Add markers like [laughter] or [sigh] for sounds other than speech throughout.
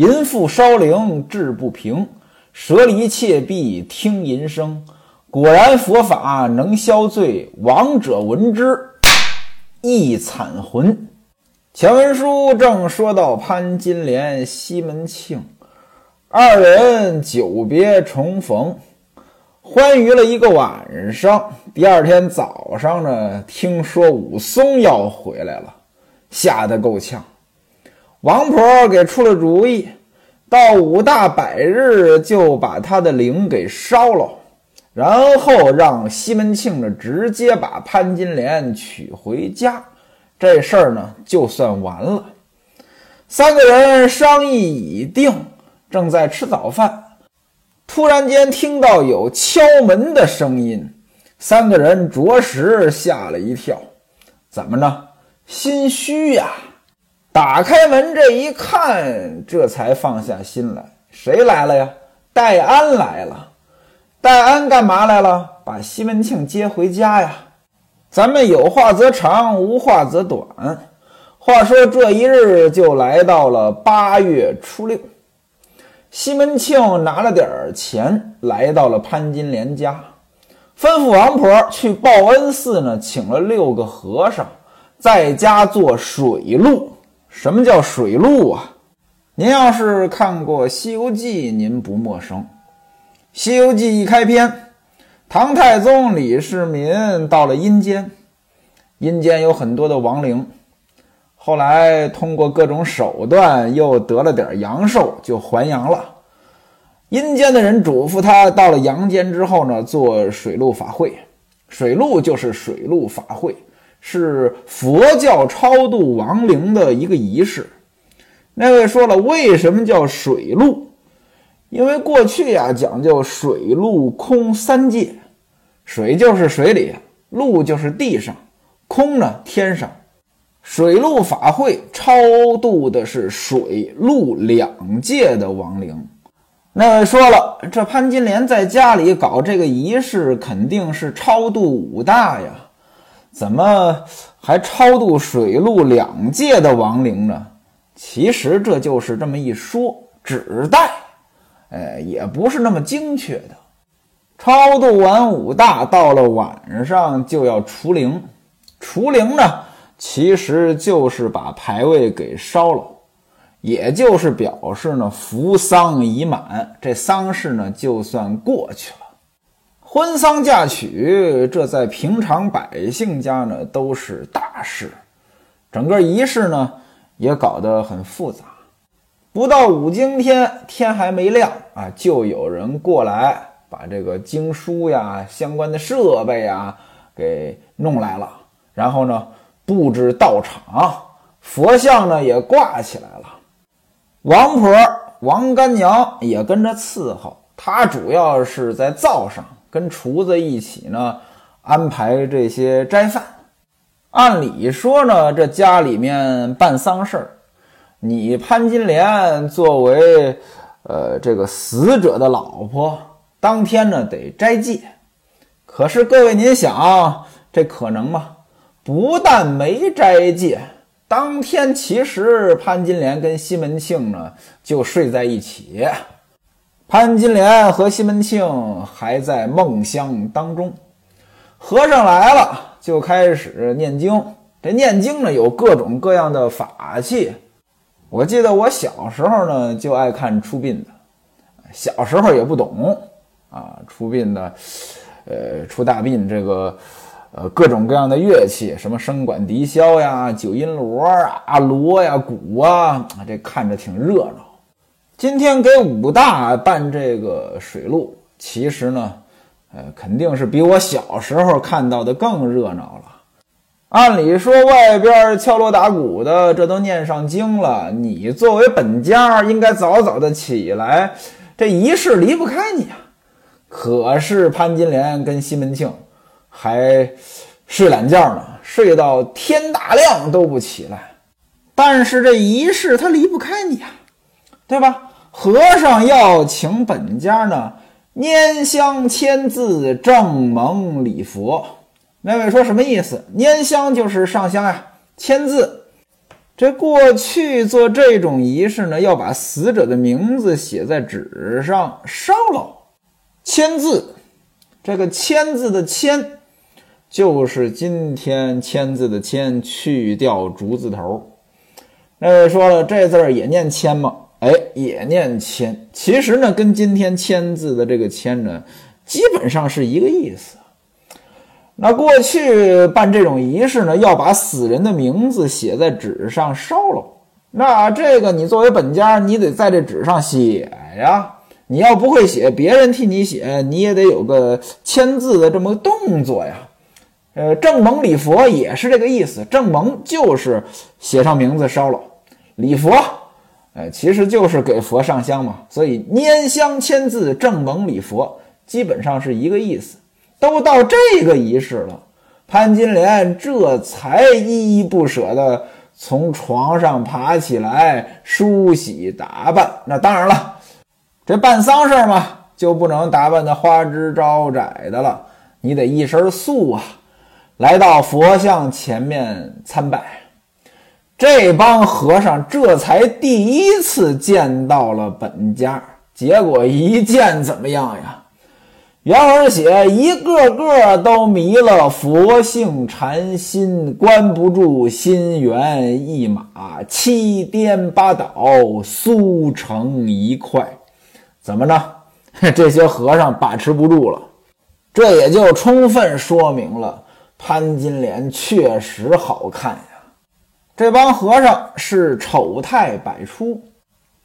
淫妇烧灵志不平，舍离妾婢听淫声。果然佛法能消罪，亡者闻之亦惨魂。前文书正说到潘金莲、西门庆二人久别重逢，欢愉了一个晚上。第二天早上呢，听说武松要回来了，吓得够呛。王婆给出了主意，到五大百日就把他的灵给烧了。然后让西门庆呢直接把潘金莲娶回家，这事儿呢就算完了。三个人商议已定，正在吃早饭，突然间听到有敲门的声音，三个人着实吓了一跳。怎么着？心虚呀！打开门这一看，这才放下心来。谁来了呀？戴安来了。戴安干嘛来了？把西门庆接回家呀！咱们有话则长，无话则短。话说这一日就来到了八月初六，西门庆拿了点钱来到了潘金莲家，吩咐王婆去报恩寺呢，请了六个和尚在家做水路。什么叫水路啊？您要是看过《西游记》，您不陌生。《西游记》一开篇，唐太宗李世民到了阴间，阴间有很多的亡灵。后来通过各种手段，又得了点阳寿，就还阳了。阴间的人嘱咐他，到了阳间之后呢，做水陆法会。水陆就是水陆法会，是佛教超度亡灵的一个仪式。那位说了，为什么叫水陆？因为过去呀讲究水陆空三界，水就是水里，陆就是地上，空呢天上。水陆法会超度的是水陆两界的亡灵。那位说了，这潘金莲在家里搞这个仪式，肯定是超度五大呀，怎么还超度水陆两界的亡灵呢？其实这就是这么一说，指代。哎，也不是那么精确的。超度完五大，到了晚上就要除灵。除灵呢，其实就是把牌位给烧了，也就是表示呢福丧已满，这丧事呢就算过去了。婚丧嫁娶，这在平常百姓家呢都是大事，整个仪式呢也搞得很复杂。不到五更天，天还没亮啊，就有人过来把这个经书呀、相关的设备啊给弄来了。然后呢，布置道场，佛像呢也挂起来了。王婆王干娘也跟着伺候，她主要是在灶上跟厨子一起呢安排这些斋饭。按理说呢，这家里面办丧事儿。你潘金莲作为，呃，这个死者的老婆，当天呢得斋戒。可是各位您想，这可能吗？不但没斋戒，当天其实潘金莲跟西门庆呢就睡在一起。潘金莲和西门庆还在梦乡当中。和尚来了，就开始念经。这念经呢有各种各样的法器。我记得我小时候呢就爱看出殡的，小时候也不懂啊，出殡的，呃，出大殡这个，呃，各种各样的乐器，什么笙管笛箫呀、九音锣啊、锣呀、鼓啊，这看着挺热闹。今天给武大办这个水路，其实呢，呃，肯定是比我小时候看到的更热闹了。按理说，外边敲锣打鼓的，这都念上经了。你作为本家，应该早早的起来，这仪式离不开你啊。可是潘金莲跟西门庆还睡懒觉呢，睡到天大亮都不起来。但是这仪式他离不开你啊，对吧？和尚要请本家呢，拈香签字，正蒙礼佛。那位说什么意思？拈香就是上香呀，签字，这过去做这种仪式呢，要把死者的名字写在纸上烧了，签字。这个签字的签，就是今天签字的签，去掉竹字头。那位说了，这字儿也念签吗？哎，也念签。其实呢，跟今天签字的这个签呢，基本上是一个意思。那过去办这种仪式呢，要把死人的名字写在纸上烧了。那这个你作为本家，你得在这纸上写呀。你要不会写，别人替你写，你也得有个签字的这么个动作呀。呃，正蒙礼佛也是这个意思。正蒙就是写上名字烧了，礼佛，哎，其实就是给佛上香嘛。所以拈香签字，正蒙礼佛，基本上是一个意思。都到这个仪式了，潘金莲这才依依不舍地从床上爬起来，梳洗打扮。那当然了，这办丧事嘛，就不能打扮的花枝招展的了，你得一身素啊，来到佛像前面参拜。这帮和尚这才第一次见到了本家，结果一见怎么样呀？原文写，一个个都迷了佛性禅心，关不住心猿意马，七颠八倒，酥成一块。怎么着？[laughs] 这些和尚把持不住了。这也就充分说明了潘金莲确实好看。这帮和尚是丑态百出，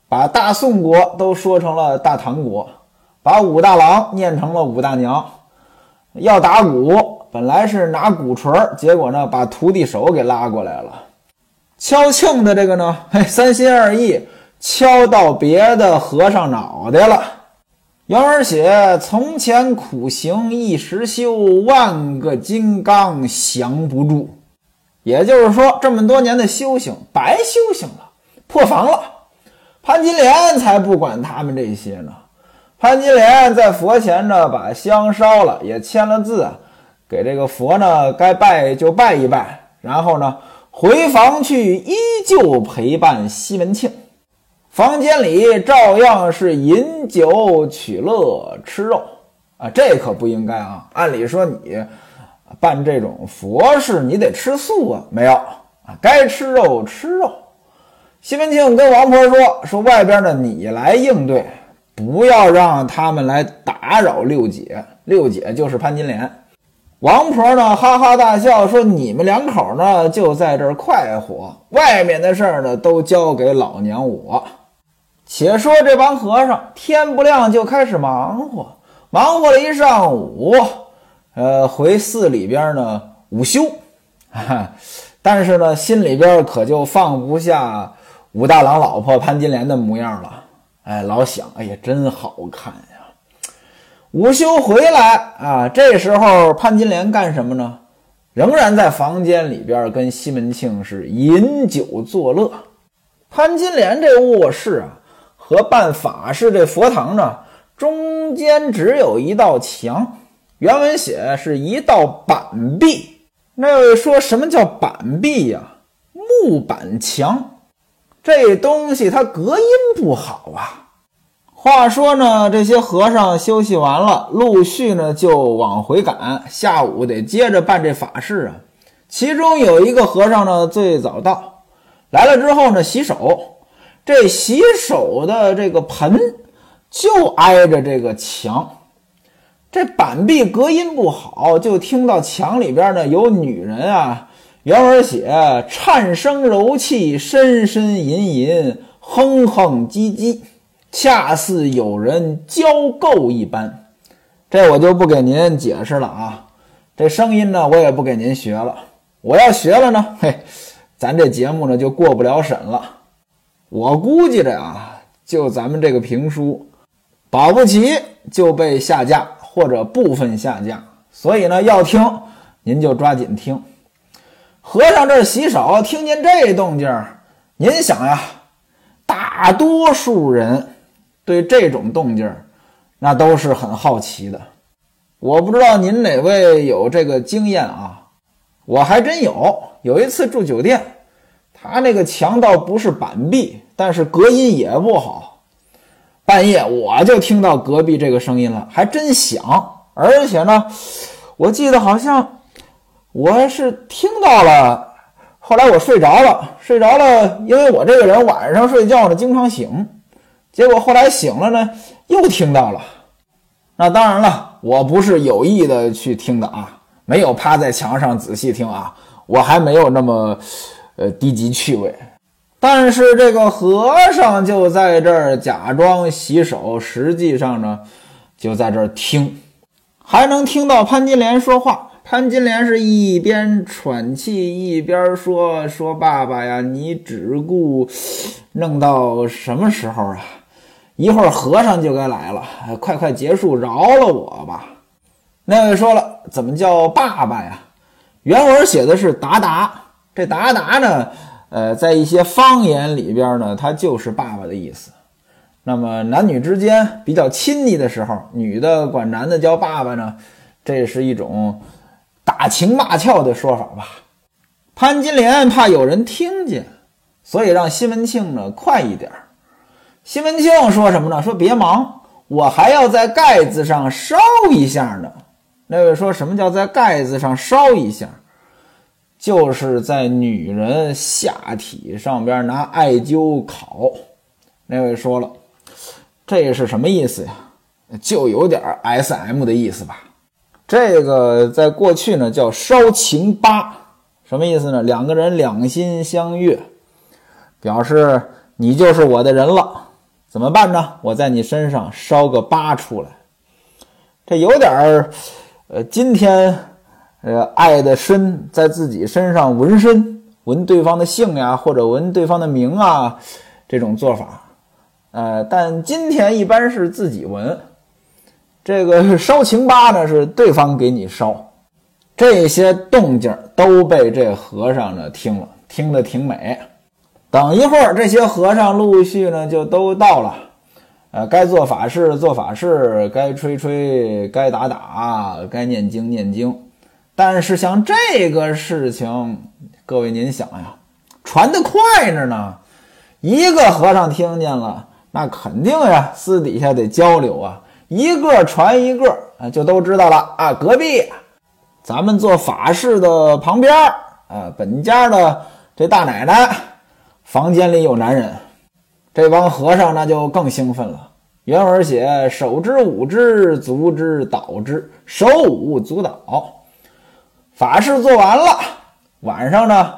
把大宋国都说成了大唐国。把武大郎念成了武大娘，要打鼓，本来是拿鼓槌结果呢，把徒弟手给拉过来了。敲磬的这个呢，[laughs] 嘿，三心二意，敲到别的和尚脑袋了。原文写：从前苦行一时休，万个金刚降不住。也就是说，这么多年的修行白修行了，破防了。潘金莲才不管他们这些呢。潘金莲在佛前呢，把香烧了，也签了字，给这个佛呢，该拜就拜一拜，然后呢，回房去，依旧陪伴西门庆。房间里照样是饮酒取乐，吃肉啊，这可不应该啊！按理说你办这种佛事，你得吃素啊，没有啊，该吃肉吃肉。西门庆跟王婆说：“说外边的你来应对。”不要让他们来打扰六姐，六姐就是潘金莲。王婆呢，哈哈大笑说：“你们两口呢，就在这儿快活，外面的事儿呢，都交给老娘我。”且说这帮和尚天不亮就开始忙活，忙活了一上午，呃，回寺里边呢午休，[laughs] 但是呢，心里边可就放不下武大郎老婆潘金莲的模样了。哎，老想，哎呀，真好看呀！午休回来啊，这时候潘金莲干什么呢？仍然在房间里边跟西门庆是饮酒作乐。潘金莲这卧室啊，和办法事这佛堂呢，中间只有一道墙，原文写是一道板壁。那位说什么叫板壁呀？木板墙。这东西它隔音不好啊。话说呢，这些和尚休息完了，陆续呢就往回赶，下午得接着办这法事啊。其中有一个和尚呢最早到，来了之后呢洗手，这洗手的这个盆就挨着这个墙，这板壁隔音不好，就听到墙里边呢有女人啊。原文写颤声柔气，深深吟吟，哼哼唧唧，恰似有人交媾一般。这我就不给您解释了啊。这声音呢，我也不给您学了。我要学了呢，嘿，咱这节目呢就过不了审了。我估计着啊，就咱们这个评书，保不齐就被下架或者部分下架。所以呢，要听您就抓紧听。和尚这洗手，听见这动静儿，您想呀，大多数人对这种动静儿，那都是很好奇的。我不知道您哪位有这个经验啊？我还真有。有一次住酒店，他那个墙倒不是板壁，但是隔音也不好。半夜我就听到隔壁这个声音了，还真响，而且呢，我记得好像我是听到了。后来我睡着了，睡着了，因为我这个人晚上睡觉呢经常醒，结果后来醒了呢又听到了。那当然了，我不是有意的去听的啊，没有趴在墙上仔细听啊，我还没有那么呃低级趣味。但是这个和尚就在这儿假装洗手，实际上呢就在这儿听，还能听到潘金莲说话。潘金莲是一边喘气一边说：“说爸爸呀，你只顾弄到什么时候啊？一会儿和尚就该来了，快快结束，饶了我吧。”那位说了：“怎么叫爸爸呀？”原文写的是“达达”，这“达达”呢，呃，在一些方言里边呢，它就是爸爸的意思。那么男女之间比较亲昵的时候，女的管男的叫爸爸呢，这是一种。打情骂俏的说法吧。潘金莲怕有人听见，所以让西门庆呢快一点。西门庆说什么呢？说别忙，我还要在盖子上烧一下呢。那位说什么叫在盖子上烧一下？就是在女人下体上边拿艾灸烤。那位说了，这是什么意思呀？就有点 S.M 的意思吧。这个在过去呢叫烧情疤，什么意思呢？两个人两心相悦，表示你就是我的人了。怎么办呢？我在你身上烧个疤出来，这有点儿，呃，今天，呃，爱的深，在自己身上纹身，纹对方的姓呀，或者纹对方的名啊，这种做法，呃，但今天一般是自己纹。这个烧情疤呢，是对方给你烧，这些动静都被这和尚呢听了，听得挺美。等一会儿，这些和尚陆续呢就都到了，呃，该做法事做法事，该吹吹，该打打，该念经念经。但是像这个事情，各位您想呀，传得快着呢，一个和尚听见了，那肯定呀，私底下得交流啊。一个传一个啊，就都知道了啊。隔壁，咱们做法事的旁边啊，本家的这大奶奶房间里有男人，这帮和尚那就更兴奋了。原文写：手之舞之，足之蹈之，手舞足蹈。法事做完了，晚上呢，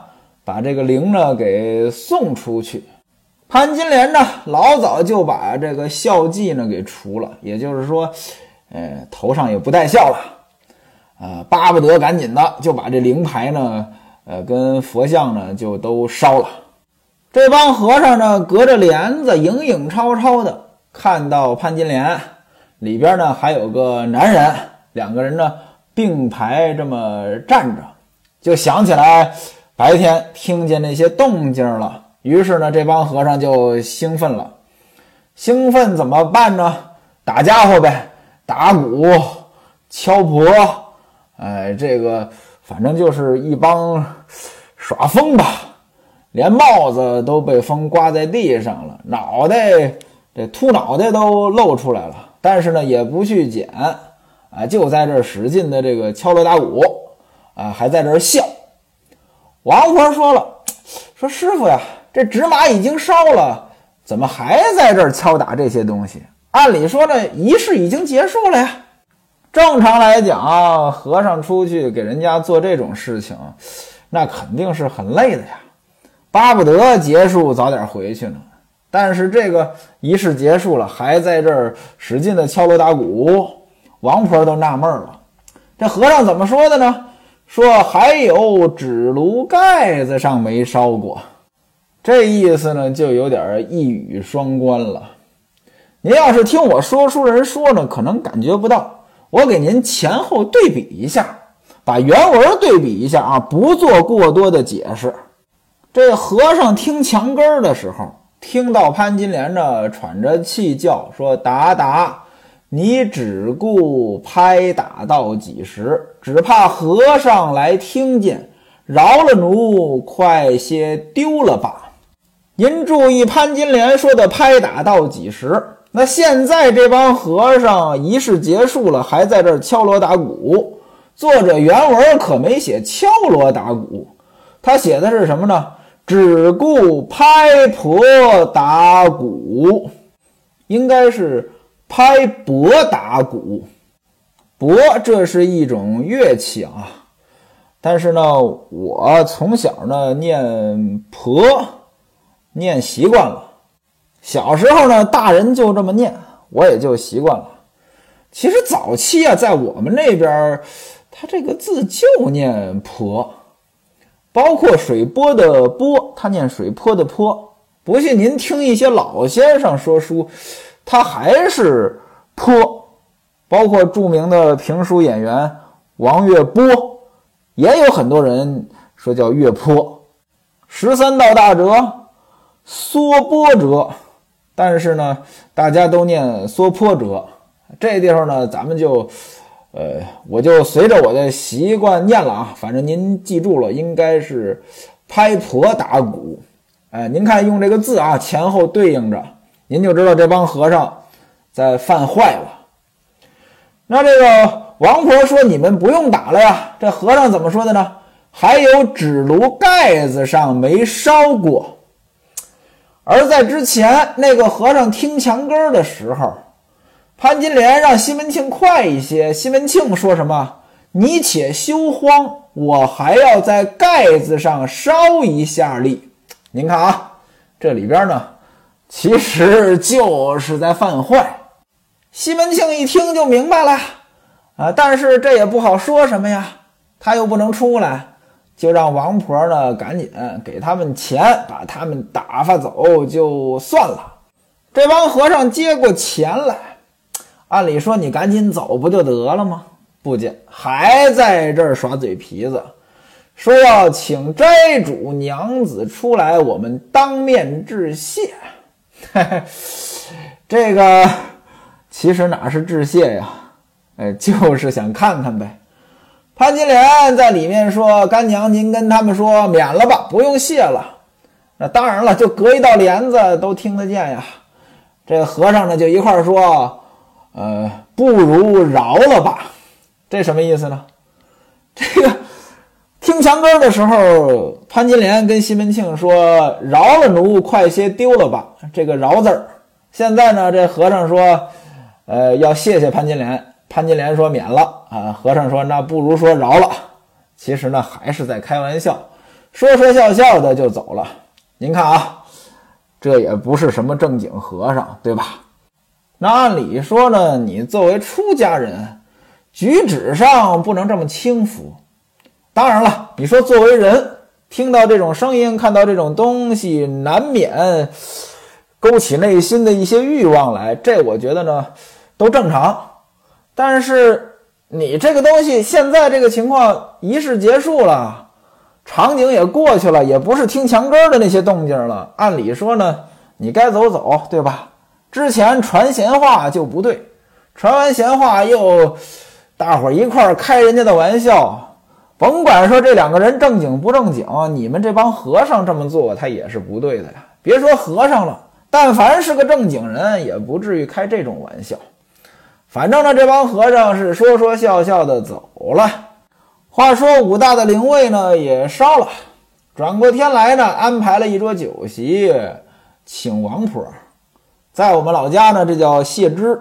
把这个灵呢给送出去。潘金莲呢，老早就把这个孝妓呢给除了，也就是说，呃，头上也不戴孝了，啊，巴不得赶紧的就把这灵牌呢，呃，跟佛像呢就都烧了。这帮和尚呢，隔着帘子影影绰绰的看到潘金莲里边呢还有个男人，两个人呢并排这么站着，就想起来白天听见那些动静了。于是呢，这帮和尚就兴奋了。兴奋怎么办呢？打家伙呗，打鼓、敲锣，哎，这个反正就是一帮耍疯吧。连帽子都被风刮在地上了，脑袋这秃脑袋都露出来了。但是呢，也不去捡，啊，就在这使劲的这个敲锣打鼓，啊，还在这笑。王婆说了，说师傅呀。这纸马已经烧了，怎么还在这敲打这些东西？按理说呢，仪式已经结束了呀。正常来讲，和尚出去给人家做这种事情，那肯定是很累的呀，巴不得结束早点回去呢。但是这个仪式结束了，还在这儿使劲的敲锣打鼓，王婆都纳闷了。这和尚怎么说的呢？说还有纸炉盖子上没烧过。这意思呢，就有点一语双关了。您要是听我说书人说呢，可能感觉不到。我给您前后对比一下，把原文对比一下啊，不做过多的解释。这和尚听墙根儿的时候，听到潘金莲呢喘着气叫说：“打打，你只顾拍打到几时？只怕和尚来听见。”饶了奴，快些丢了吧。您注意潘金莲说的拍打到几时？那现在这帮和尚仪式结束了，还在这儿敲锣打鼓。作者原文可没写敲锣打鼓，他写的是什么呢？只顾拍婆打鼓，应该是拍钹打鼓。钹这是一种乐器啊，但是呢，我从小呢念婆，念习惯了。小时候呢，大人就这么念，我也就习惯了。其实早期啊，在我们那边，他这个字就念婆。包括水波的波，他念水波的波。不信您听一些老先生说书，他还是坡。包括著名的评书演员王月波，也有很多人说叫月坡。十三道大折，缩波折，但是呢，大家都念缩坡折。这地方呢，咱们就。呃，我就随着我的习惯念了啊，反正您记住了，应该是拍婆打鼓。哎，您看用这个字啊，前后对应着，您就知道这帮和尚在犯坏了。那这个王婆说：“你们不用打了呀。”这和尚怎么说的呢？还有纸炉盖子上没烧过。而在之前那个和尚听墙根的时候。潘金莲让西门庆快一些。西门庆说什么？你且休慌，我还要在盖子上烧一下力。您看啊，这里边呢，其实就是在犯坏。西门庆一听就明白了啊，但是这也不好说什么呀，他又不能出来，就让王婆呢赶紧给他们钱，把他们打发走就算了。这帮和尚接过钱来。按理说你赶紧走不就得了吗？不见还在这儿耍嘴皮子，说要请斋主娘子出来，我们当面致谢。嘿 [laughs] 这个其实哪是致谢呀？哎，就是想看看呗。潘金莲在里面说：“干娘，您跟他们说免了吧，不用谢了。”那当然了，就隔一道帘子都听得见呀。这和尚呢，就一块说。呃，不如饶了吧，这什么意思呢？这个听墙根的时候，潘金莲跟西门庆说：“饶了奴，快些丢了吧。”这个“饶”字儿，现在呢，这和尚说：“呃，要谢谢潘金莲。”潘金莲说：“免了。”啊，和尚说：“那不如说饶了。”其实呢，还是在开玩笑，说说笑笑的就走了。您看啊，这也不是什么正经和尚，对吧？那按理说呢，你作为出家人，举止上不能这么轻浮。当然了，你说作为人，听到这种声音，看到这种东西，难免勾起内心的一些欲望来，这我觉得呢都正常。但是你这个东西现在这个情况，仪式结束了，场景也过去了，也不是听墙根的那些动静了。按理说呢，你该走走，对吧？之前传闲话就不对，传完闲话又 [laughs] 大伙儿一块儿开人家的玩笑，甭管说这两个人正经不正经，你们这帮和尚这么做他也是不对的呀。别说和尚了，但凡是个正经人，也不至于开这种玩笑。反正呢，这帮和尚是说说笑笑的走了。话说武大的灵位呢也烧了，转过天来呢，安排了一桌酒席，请王婆。在我们老家呢，这叫谢枝，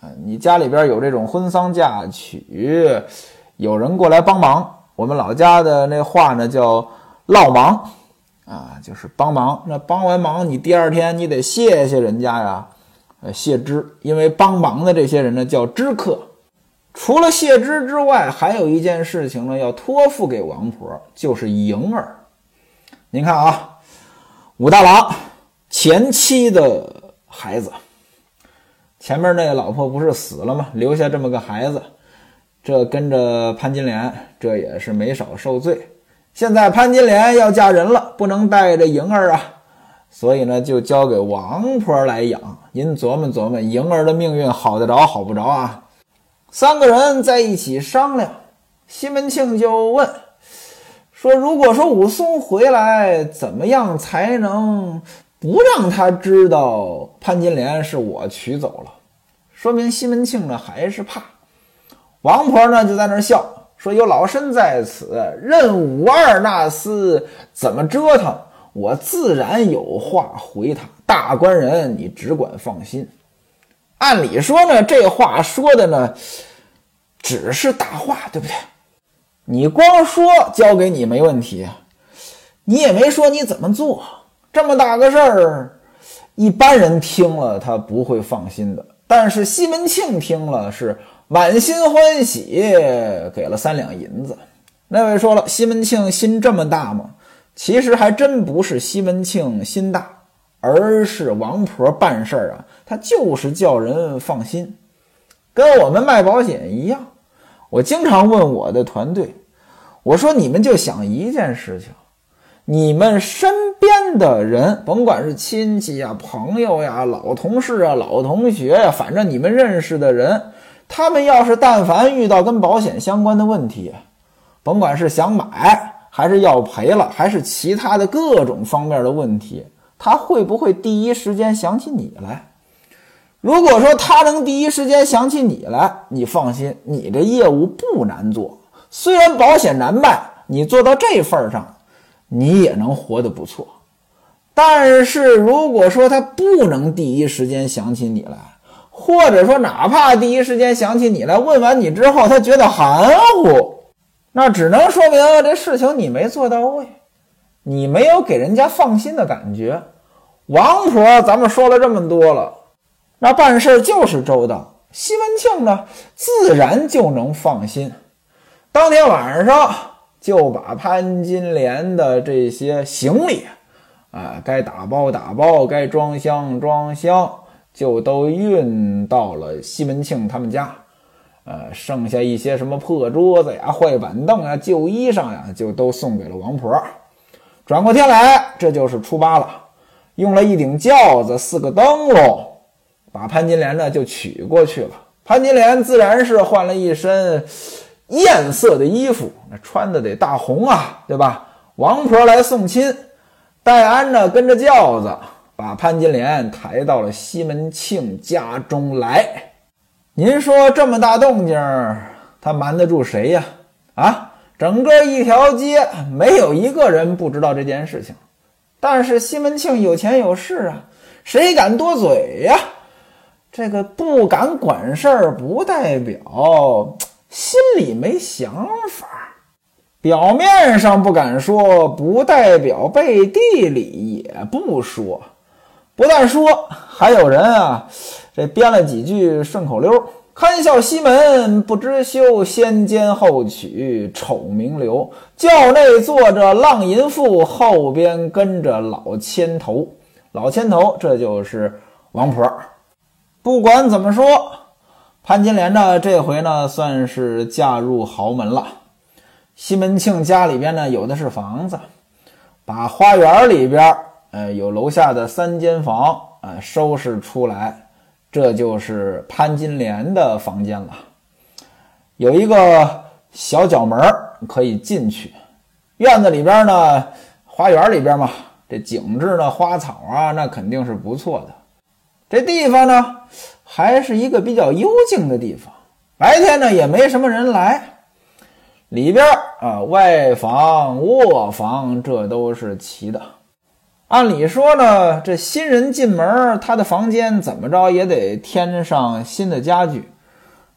啊，你家里边有这种婚丧嫁娶，有人过来帮忙，我们老家的那话呢叫落忙，啊，就是帮忙。那帮完忙，你第二天你得谢谢人家呀，呃，谢知，因为帮忙的这些人呢叫知客。除了谢知之外，还有一件事情呢要托付给王婆，就是迎儿。您看啊，武大郎前妻的。孩子，前面那个老婆不是死了吗？留下这么个孩子，这跟着潘金莲，这也是没少受罪。现在潘金莲要嫁人了，不能带着莹儿啊，所以呢，就交给王婆来养。您琢磨琢磨，莹儿的命运好得着好不着啊？三个人在一起商量，西门庆就问说如果说武松回来，怎么样才能不让他知道潘金莲是我娶走了？说明西门庆呢还是怕。王婆呢就在那笑说：“有老身在此，任五二那厮怎么折腾，我自然有话回他。大官人，你只管放心。”按理说呢，这话说的呢，只是大话，对不对？你光说交给你没问题，你也没说你怎么做。这么大个事儿，一般人听了他不会放心的。但是西门庆听了是满心欢喜，给了三两银子。那位说了，西门庆心这么大吗？其实还真不是西门庆心大，而是王婆办事儿啊，她就是叫人放心，跟我们卖保险一样。我经常问我的团队，我说你们就想一件事情，你们身边的人，甭管是亲戚呀、朋友呀、老同事啊、老同学呀，反正你们认识的人，他们要是但凡遇到跟保险相关的问题，甭管是想买还是要赔了，还是其他的各种方面的问题，他会不会第一时间想起你来？如果说他能第一时间想起你来，你放心，你这业务不难做。虽然保险难卖，你做到这份上，你也能活得不错。但是如果说他不能第一时间想起你来，或者说哪怕第一时间想起你来，问完你之后他觉得含糊，那只能说明这事情你没做到位，你没有给人家放心的感觉。王婆，咱们说了这么多了。那办事就是周到，西门庆呢，自然就能放心。当天晚上就把潘金莲的这些行李，啊，该打包打包，该装箱装箱，就都运到了西门庆他们家。呃，剩下一些什么破桌子呀、坏板凳啊、旧衣裳呀，就都送给了王婆。转过天来，这就是初八了，用了一顶轿子，四个灯笼。把潘金莲呢就娶过去了。潘金莲自然是换了一身艳色的衣服，那穿的得大红啊，对吧？王婆来送亲，戴安呢跟着轿子把潘金莲抬到了西门庆家中来。您说这么大动静，他瞒得住谁呀？啊，整个一条街没有一个人不知道这件事情。但是西门庆有钱有势啊，谁敢多嘴呀？这个不敢管事儿，不代表心里没想法。表面上不敢说，不代表背地里也不说。不但说，还有人啊，这编了几句顺口溜：“堪笑西门不知羞，先奸后娶丑名流。轿内坐着浪淫妇，后边跟着老牵头。老牵头，这就是王婆。”不管怎么说，潘金莲呢，这回呢算是嫁入豪门了。西门庆家里边呢有的是房子，把花园里边，呃，有楼下的三间房，呃，收拾出来，这就是潘金莲的房间了。有一个小角门可以进去，院子里边呢，花园里边嘛，这景致呢，花草啊，那肯定是不错的。这地方呢，还是一个比较幽静的地方。白天呢，也没什么人来。里边啊，外房、卧房，这都是齐的。按理说呢，这新人进门，他的房间怎么着也得添上新的家具。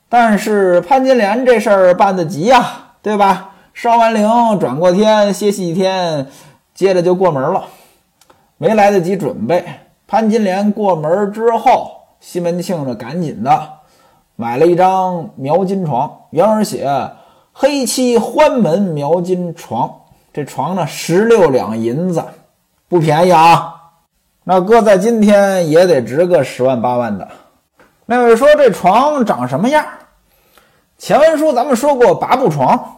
但是潘金莲这事儿办得急呀，对吧？烧完灵，转过天歇息一天，接着就过门了，没来得及准备。潘金莲过门之后，西门庆呢赶紧的买了一张描金床，原文写“黑漆欢门描金床”。这床呢十六两银子，不便宜啊。那搁在今天也得值个十万八万的。那位说这床长什么样？前文书咱们说过八步床，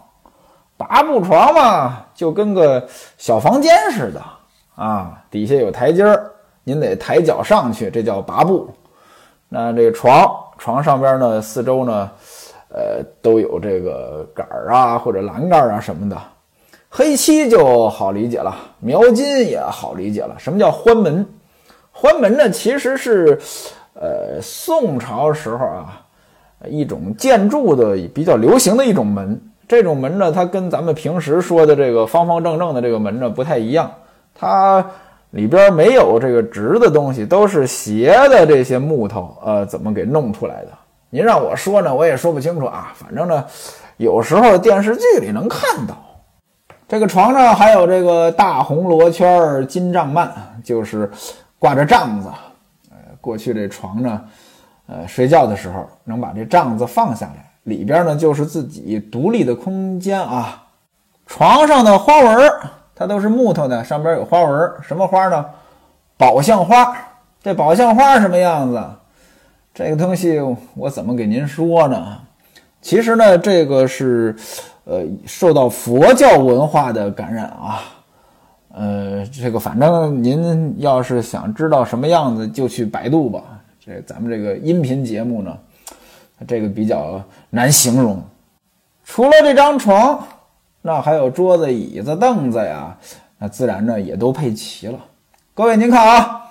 八步床嘛就跟个小房间似的啊，底下有台阶儿。您得抬脚上去，这叫拔步。那这个床床上边呢，四周呢，呃，都有这个杆儿啊或者栏杆啊什么的。黑漆就好理解了，描金也好理解了。什么叫欢门？欢门呢，其实是呃宋朝时候啊一种建筑的比较流行的一种门。这种门呢，它跟咱们平时说的这个方方正正的这个门呢不太一样，它里边没有这个直的东西，都是斜的这些木头，呃，怎么给弄出来的？您让我说呢，我也说不清楚啊。反正呢，有时候电视剧里能看到。这个床上还有这个大红罗圈金帐幔，就是挂着帐子。呃，过去这床呢，呃，睡觉的时候能把这帐子放下来。里边呢就是自己独立的空间啊，床上的花纹它都是木头的，上边有花纹什么花呢？宝相花。这宝相花什么样子？这个东西我怎么给您说呢？其实呢，这个是呃受到佛教文化的感染啊。呃，这个反正您要是想知道什么样子，就去百度吧。这咱们这个音频节目呢。这个比较难形容。除了这张床，那还有桌子、椅子、凳子呀，那自然呢也都配齐了。各位您看啊，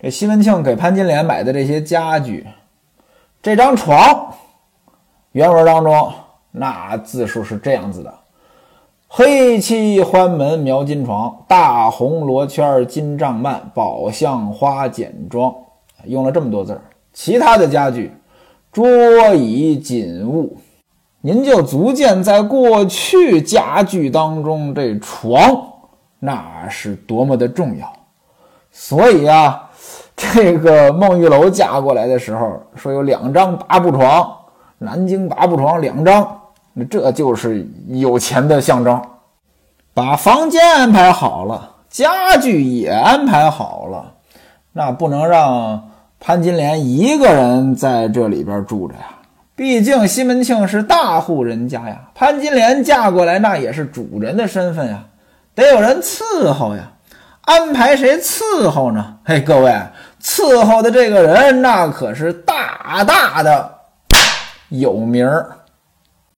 这西门庆给潘金莲买的这些家具，这张床，原文当中那字数是这样子的：黑漆欢门描金床，大红罗圈金帐幔，宝相花剪装，用了这么多字儿。其他的家具。桌椅锦物，您就足见在过去家具当中，这床那是多么的重要。所以啊，这个孟玉楼嫁过来的时候，说有两张八步床，南京八步床两张，这就是有钱的象征。把房间安排好了，家具也安排好了，那不能让。潘金莲一个人在这里边住着呀，毕竟西门庆是大户人家呀。潘金莲嫁过来，那也是主人的身份呀，得有人伺候呀。安排谁伺候呢？嘿，各位，伺候的这个人，那可是大大的有名儿。